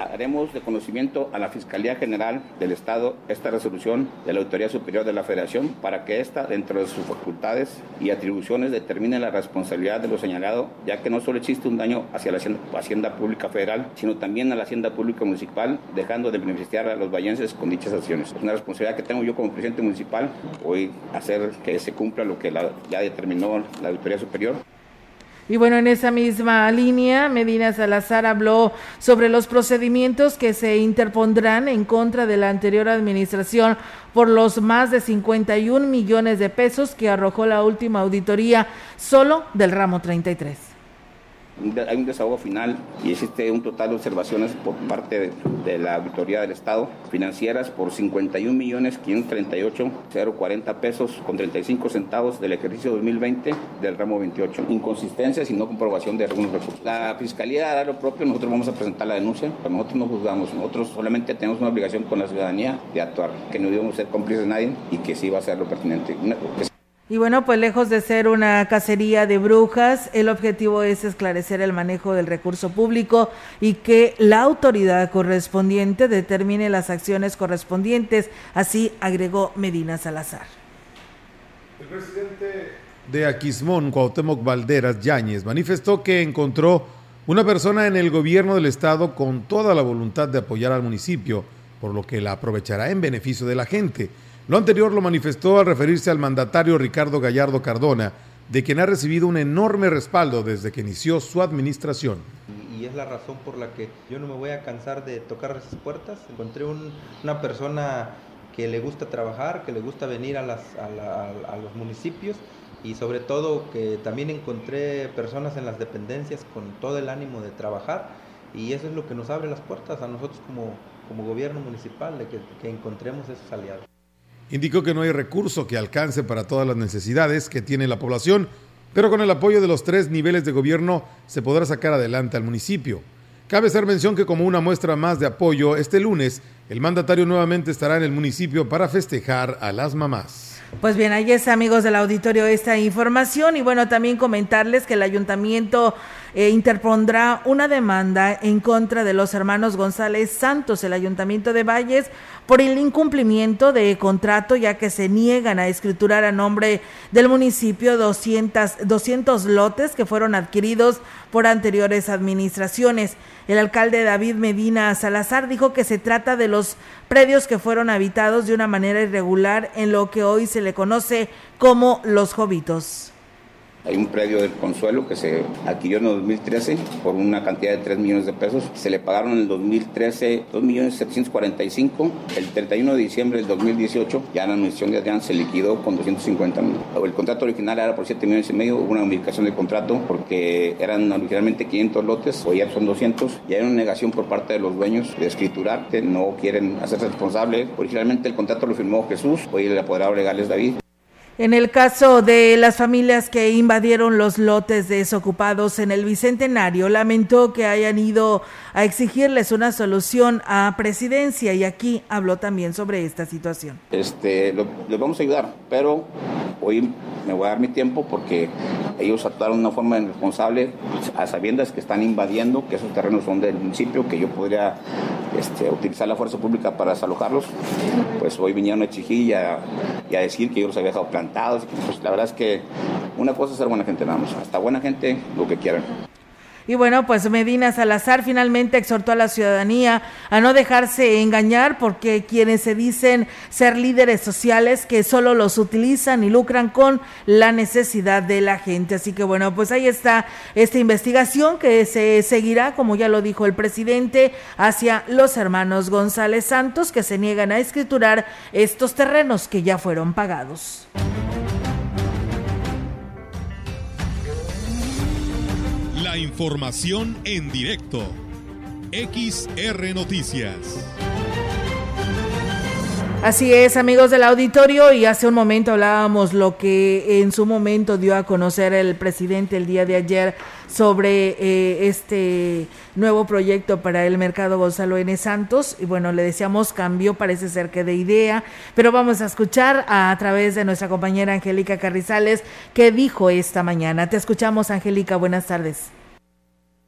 haremos de conocimiento a la Fiscalía General del Estado esta resolución de la Autoridad Superior de la Federación para que ésta, dentro de sus facultades y atribuciones, determine la responsabilidad de lo señalado, ya que no solo existe un daño hacia la Hacienda, Pública Federal, sino también a la Hacienda Pública Municipal, dejando de beneficiar a los vallenses con dichas acciones. Es una responsabilidad que tengo yo como presidente municipal, hoy hacer que se cumpla lo que ya determinó la Autoridad Superior Y bueno, en esa misma línea, Medina Salazar habló sobre los procedimientos que se interpondrán en contra de la anterior administración por los más de 51 millones de pesos que arrojó la última auditoría solo del ramo 33 hay un desahogo final y existe un total de observaciones por parte de, la Auditoría del Estado financieras por 51 millones 538 040 pesos con 35 centavos del ejercicio 2020 del ramo 28. Inconsistencias y no comprobación de algunos recursos. La Fiscalía hará lo propio, nosotros vamos a presentar la denuncia, pero nosotros no juzgamos, nosotros solamente tenemos una obligación con la ciudadanía de actuar, que no debemos ser cómplices de nadie y que sí va a ser lo pertinente. Y bueno, pues lejos de ser una cacería de brujas, el objetivo es esclarecer el manejo del recurso público y que la autoridad correspondiente determine las acciones correspondientes, así agregó Medina Salazar. El presidente de Aquismón, Cuauhtémoc Valderas Yáñez, manifestó que encontró una persona en el gobierno del estado con toda la voluntad de apoyar al municipio, por lo que la aprovechará en beneficio de la gente. Lo anterior lo manifestó al referirse al mandatario Ricardo Gallardo Cardona, de quien ha recibido un enorme respaldo desde que inició su administración. Y es la razón por la que yo no me voy a cansar de tocar esas puertas. Encontré una persona que le gusta trabajar, que le gusta venir a, los municipios y sobre todo que también encontré personas en las dependencias con todo el ánimo de trabajar y eso es lo que nos abre las puertas a nosotros como, como gobierno municipal, de que, que encontremos esos aliados. Indicó que no hay recurso que alcance para todas las necesidades que tiene la población, pero con el apoyo de los tres niveles de gobierno se podrá sacar adelante al municipio. Cabe hacer mención que como una muestra más de apoyo, este lunes el mandatario nuevamente estará en el municipio para festejar a las mamás. Pues bien, ahí es amigos del auditorio esta información y bueno, también comentarles que el ayuntamiento eh, interpondrá una demanda en contra de los hermanos González Santos, el ayuntamiento de Valles, por el incumplimiento de contrato ya que se niegan a escriturar a nombre del municipio 200, 200 lotes que fueron adquiridos por anteriores administraciones. El alcalde David Medina Salazar dijo que se trata de los predios que fueron habitados de una manera irregular en lo que hoy se le conoce como los Jovitos. Hay un predio del Consuelo que se adquirió en el 2013 por una cantidad de 3 millones de pesos. Se le pagaron en el 2013 2 millones 745. El 31 de diciembre del 2018 ya la administración de Adrián se liquidó con 250 mil. El contrato original era por 7 millones y medio. Hubo una modificación del contrato porque eran originalmente 500 lotes, hoy ya son 200. Y hay una negación por parte de los dueños de escriturar que no quieren hacerse responsables. Originalmente el contrato lo firmó Jesús, hoy el apoderado legal es David. En el caso de las familias que invadieron los lotes desocupados en el Bicentenario, lamentó que hayan ido a exigirles una solución a presidencia y aquí habló también sobre esta situación. Este, les vamos a ayudar, pero hoy me voy a dar mi tiempo porque ellos actuaron de una forma irresponsable a sabiendas que están invadiendo, que esos terrenos son del municipio, que yo podría este, utilizar la fuerza pública para desalojarlos. Pues hoy vinieron a exigir y a, decir que yo los había dejado Pues la verdad es que una cosa es ser buena gente nada más, hasta buena gente lo que quieran. Y bueno, pues Medina Salazar finalmente exhortó a la ciudadanía a no dejarse engañar porque quienes se dicen ser líderes sociales que solo los utilizan y lucran con la necesidad de la gente. Así que bueno, pues ahí está esta investigación que se seguirá, como ya lo dijo el presidente, hacia los hermanos González Santos que se niegan a escriturar estos terrenos que ya fueron pagados. Información en directo. XR Noticias. Así es, amigos del auditorio, y hace un momento hablábamos lo que en su momento dio a conocer el presidente el día de ayer sobre eh, este nuevo proyecto para el mercado Gonzalo N. Santos. Y bueno, le decíamos cambio, parece ser que de idea, pero vamos a escuchar a, través de nuestra compañera Angélica Carrizales qué dijo esta mañana. Te escuchamos, Angélica, buenas tardes.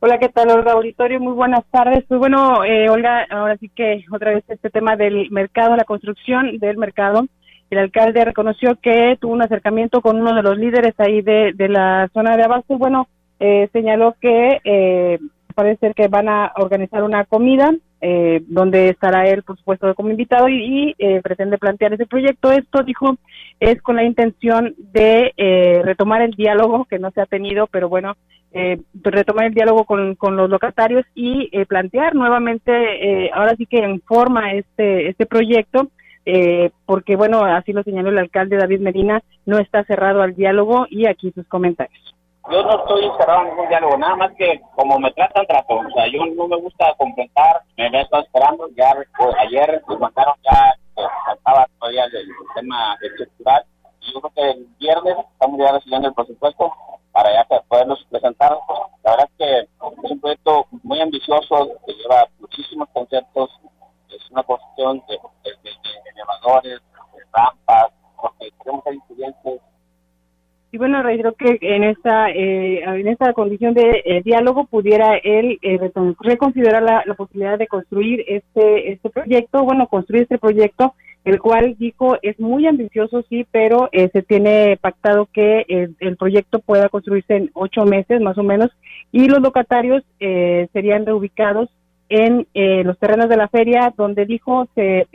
Hola, ¿qué tal, Olga Auditorio? Muy buenas tardes. Pues bueno, eh, Olga, ahora sí que otra vez este tema del mercado, la construcción del mercado. El alcalde reconoció que tuvo un acercamiento con uno de los líderes ahí de, de la zona de abasto bueno, eh, señaló que eh, parece ser que van a organizar una comida eh, donde estará él, por supuesto, como invitado y, eh, pretende plantear ese proyecto. Esto, dijo, es con la intención de eh, retomar el diálogo que no se ha tenido, pero bueno, retomar el diálogo con, con los locatarios y plantear nuevamente, ahora sí que en forma este, este proyecto. porque bueno, así lo señaló el alcalde David Medina, no está cerrado al diálogo y aquí sus comentarios yo no estoy cerrado en ningún diálogo, nada más que como me tratan, trato. O sea, yo no me gusta confrontar, me he estado esperando. Ya ayer nos mandaron ya, pues, faltaba todavía el, tema estructural. Yo creo que el viernes estamos ya recibiendo el presupuesto para ya poderlos presentar. La verdad es que es un proyecto muy ambicioso que lleva muchísimos conceptos. Es una cuestión de, elevadores, de rampas, porque queremos ser estudiantes y bueno, reitero que en esta eh, en esta condición de eh, diálogo pudiera él eh, reconsiderar la, posibilidad de construir este este proyecto, bueno, construir este proyecto, el cual dijo es muy ambicioso, sí, pero se tiene pactado que el proyecto pueda construirse en ocho meses más o menos y los locatarios serían reubicados en los terrenos de la feria, donde dijo se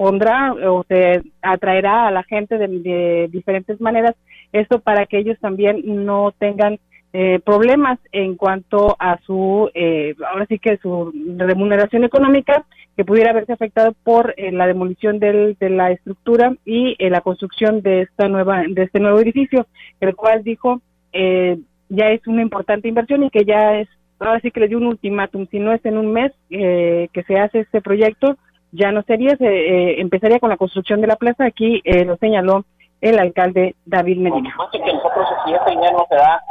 pondrá o se atraerá a la gente de, diferentes maneras, esto para que ellos también no tengan eh, problemas en cuanto a su, eh, ahora sí que su remuneración económica, que pudiera haberse afectado por eh, la demolición del, de la estructura y la construcción de esta nueva, de este nuevo edificio, el cual dijo ya es una importante inversión y que ya es, ahora sí que le dio un ultimátum, si no es en un mes que se hace este proyecto, ya no sería, se eh, empezaría con la construcción de la plaza, aquí eh, lo señaló el alcalde David Medina. Por que nosotros, si este dinero se da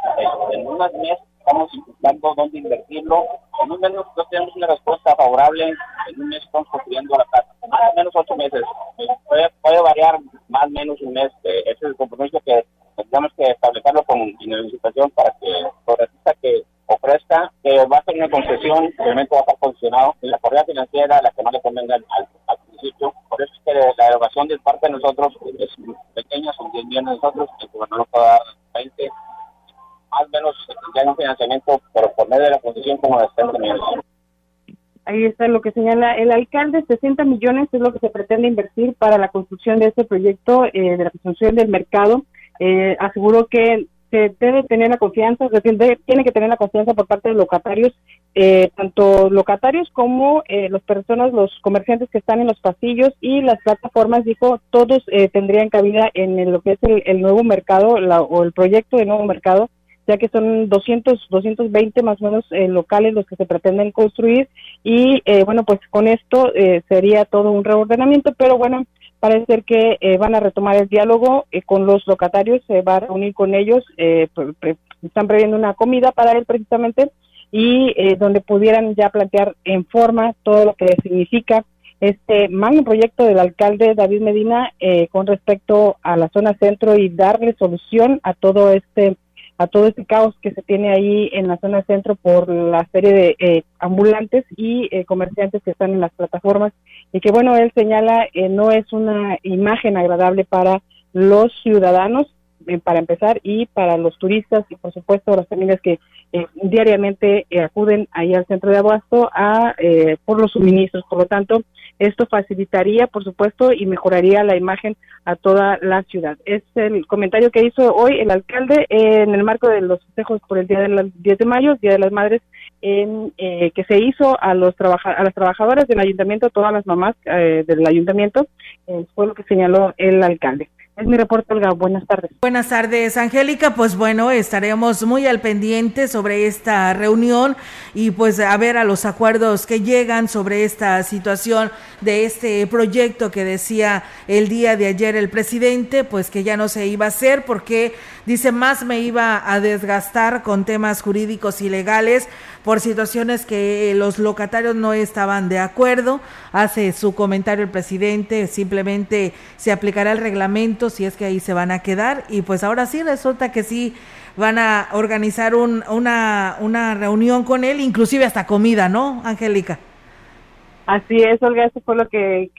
en, unas meses, estamos buscando dónde invertirlo. En un mes no tenemos una respuesta favorable, en un mes estamos construyendo la plaza. Más o menos ocho meses. Puede, puede variar más o menos un mes. Eh, ese es el compromiso que tendríamos que establecerlo con licitación para que corresponda que ofrezca que va a ser una concesión, obviamente va a estar condicionado en la correa financiera, la que no le convenga al, al, principio. Por eso es que la erogación de parte de nosotros es pequeña, son 10 millones de nosotros, el gobernador puede dar 20, más menos ya un financiamiento, pero por medio de la concesión como de 70 millones. Ahí está lo que señala el alcalde, 60 millones es lo que se pretende invertir para la construcción de este proyecto eh, de la construcción del mercado. Eh, aseguró que se debe tener la confianza, tiene que tener la confianza por parte de locatarios, eh, tanto locatarios como eh, las personas, los comerciantes que están en los pasillos y las plataformas, dijo, todos eh, tendrían cabida en lo que es el, nuevo mercado o el proyecto de nuevo mercado, ya que son 200, 220 más o menos eh, locales los que se pretenden construir y bueno, pues con esto sería todo un reordenamiento, pero bueno, parece que eh, van a retomar el diálogo eh, con los locatarios, se va a reunir con ellos, eh, están previendo una comida para él precisamente y donde pudieran ya plantear en forma todo lo que significa este magno proyecto del alcalde David Medina con respecto a la zona centro y darle solución a todo este a todo este caos que se tiene ahí en la zona centro por la serie de eh, ambulantes y eh, comerciantes que están en las plataformas y que bueno, él señala eh, no es una imagen agradable para los ciudadanos, para empezar, y para los turistas y por supuesto las familias que diariamente acuden ahí al centro de abasto a por los suministros. Por lo tanto, esto facilitaría, por supuesto, y mejoraría la imagen a toda la ciudad. Es el comentario que hizo hoy el alcalde en el marco de los festejos por el Día del 10 de mayo, Día de las Madres, en, eh, que se hizo a los a las trabajadoras del ayuntamiento, todas las mamás eh, del ayuntamiento, fue lo que señaló el alcalde. Es mi reporte, Olga. Buenas tardes. Buenas tardes, Angélica. Pues bueno, estaremos muy al pendiente sobre esta reunión y pues a ver a los acuerdos que llegan sobre esta situación de este proyecto que decía el día de ayer el presidente, pues que ya no se iba a hacer porque dice más me iba a desgastar con temas jurídicos y legales por situaciones que los locatarios no estaban de acuerdo. Hace su comentario el presidente, simplemente se aplicará el reglamento si es que ahí se van a quedar y pues ahora sí resulta que sí van a organizar un, una, una reunión con él, inclusive hasta comida, ¿no, Angélica? Así es, Olga, eso fue lo que,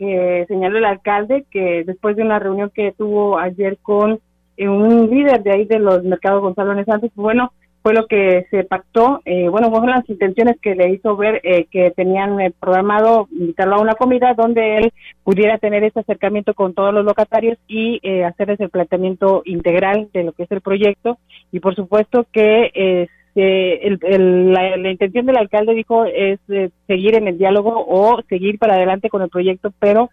señaló el alcalde, que después de una reunión que tuvo ayer con eh, un líder de ahí de los mercados Gonzalo Santos, bueno, fue lo que se pactó. Eh, bueno, fueron las intenciones que le hizo ver eh, que tenían eh, programado invitarlo a una comida donde él pudiera tener ese acercamiento con todos los locatarios y eh, hacerles el planteamiento integral de lo que es el proyecto. Y por supuesto que eh, el, el, la, la, intención del alcalde dijo es eh, seguir en el diálogo o seguir para adelante con el proyecto, pero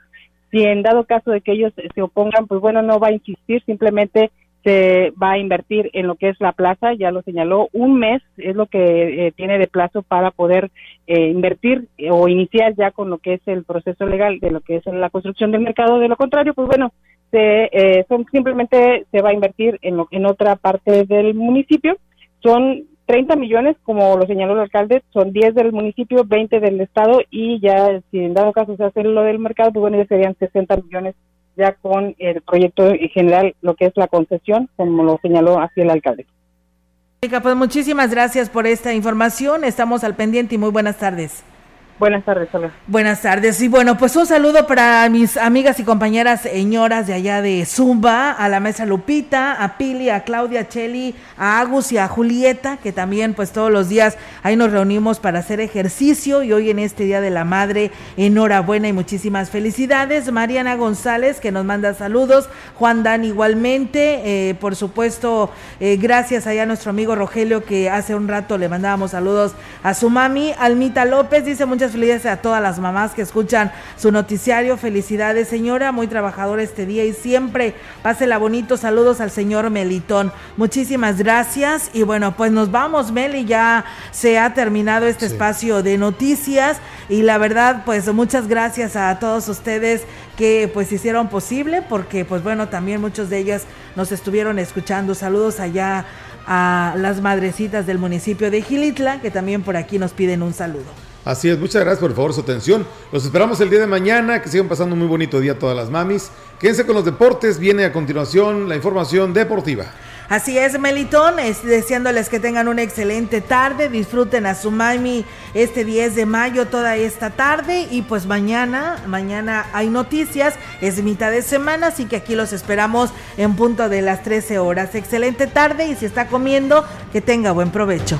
si en dado caso de que ellos se opongan, pues bueno, no va a insistir, simplemente se va a invertir en lo que es la plaza, ya lo señaló, un mes es lo que eh, tiene de plazo para poder eh, invertir eh, o iniciar ya con lo que es el proceso legal de lo que es la construcción del mercado, de lo contrario, pues bueno, se, eh, son, simplemente se va a invertir en, lo, en otra parte del municipio, son 30 millones, como lo señaló el alcalde, son 10 del municipio, 20 del estado y ya si en dado caso se hace lo del mercado, pues bueno, ya serían 60 millones ya con el proyecto en general, lo que es la concesión, como lo señaló así el alcalde. Pues muchísimas gracias por esta información. Estamos al pendiente y muy buenas tardes. Buenas tardes, hola. Buenas tardes. Y bueno, pues un saludo para mis amigas y compañeras señoras de allá de Zumba, a la mesa Lupita, a Pili, a Claudia, a Cheli, a Agus y a Julieta, que también pues todos los días ahí nos reunimos para hacer ejercicio y hoy en este Día de la Madre, enhorabuena y muchísimas felicidades. Mariana González, que nos manda saludos. Juan Dan igualmente. Eh, por supuesto, eh, gracias allá a nuestro amigo Rogelio, que hace un rato le mandábamos saludos a su mami. Almita López dice muchas felicidades a todas las mamás que escuchan su noticiario. Felicidades, señora, muy trabajadora este día y siempre pásela bonito. Saludos al señor Melitón. Muchísimas gracias. Y bueno, pues nos vamos, Meli. Ya se ha terminado este sí. espacio de noticias. Y la verdad, pues muchas gracias a todos ustedes que pues hicieron posible, porque pues bueno, también muchos de ellas nos estuvieron escuchando. Saludos allá a las madrecitas del municipio de Gilitla, que también por aquí nos piden un saludo. Así es, muchas gracias por favor su atención. Los esperamos el día de mañana, que sigan pasando un muy bonito día todas las mamis. Quédense con los deportes, viene a continuación la información deportiva. Así es, Melitón, es, deseándoles que tengan una excelente tarde, disfruten a su mami este 10 de mayo toda esta tarde y pues mañana, mañana hay noticias, es mitad de semana, así que aquí los esperamos en punto de las 13 horas. Excelente tarde y si está comiendo, que tenga buen provecho.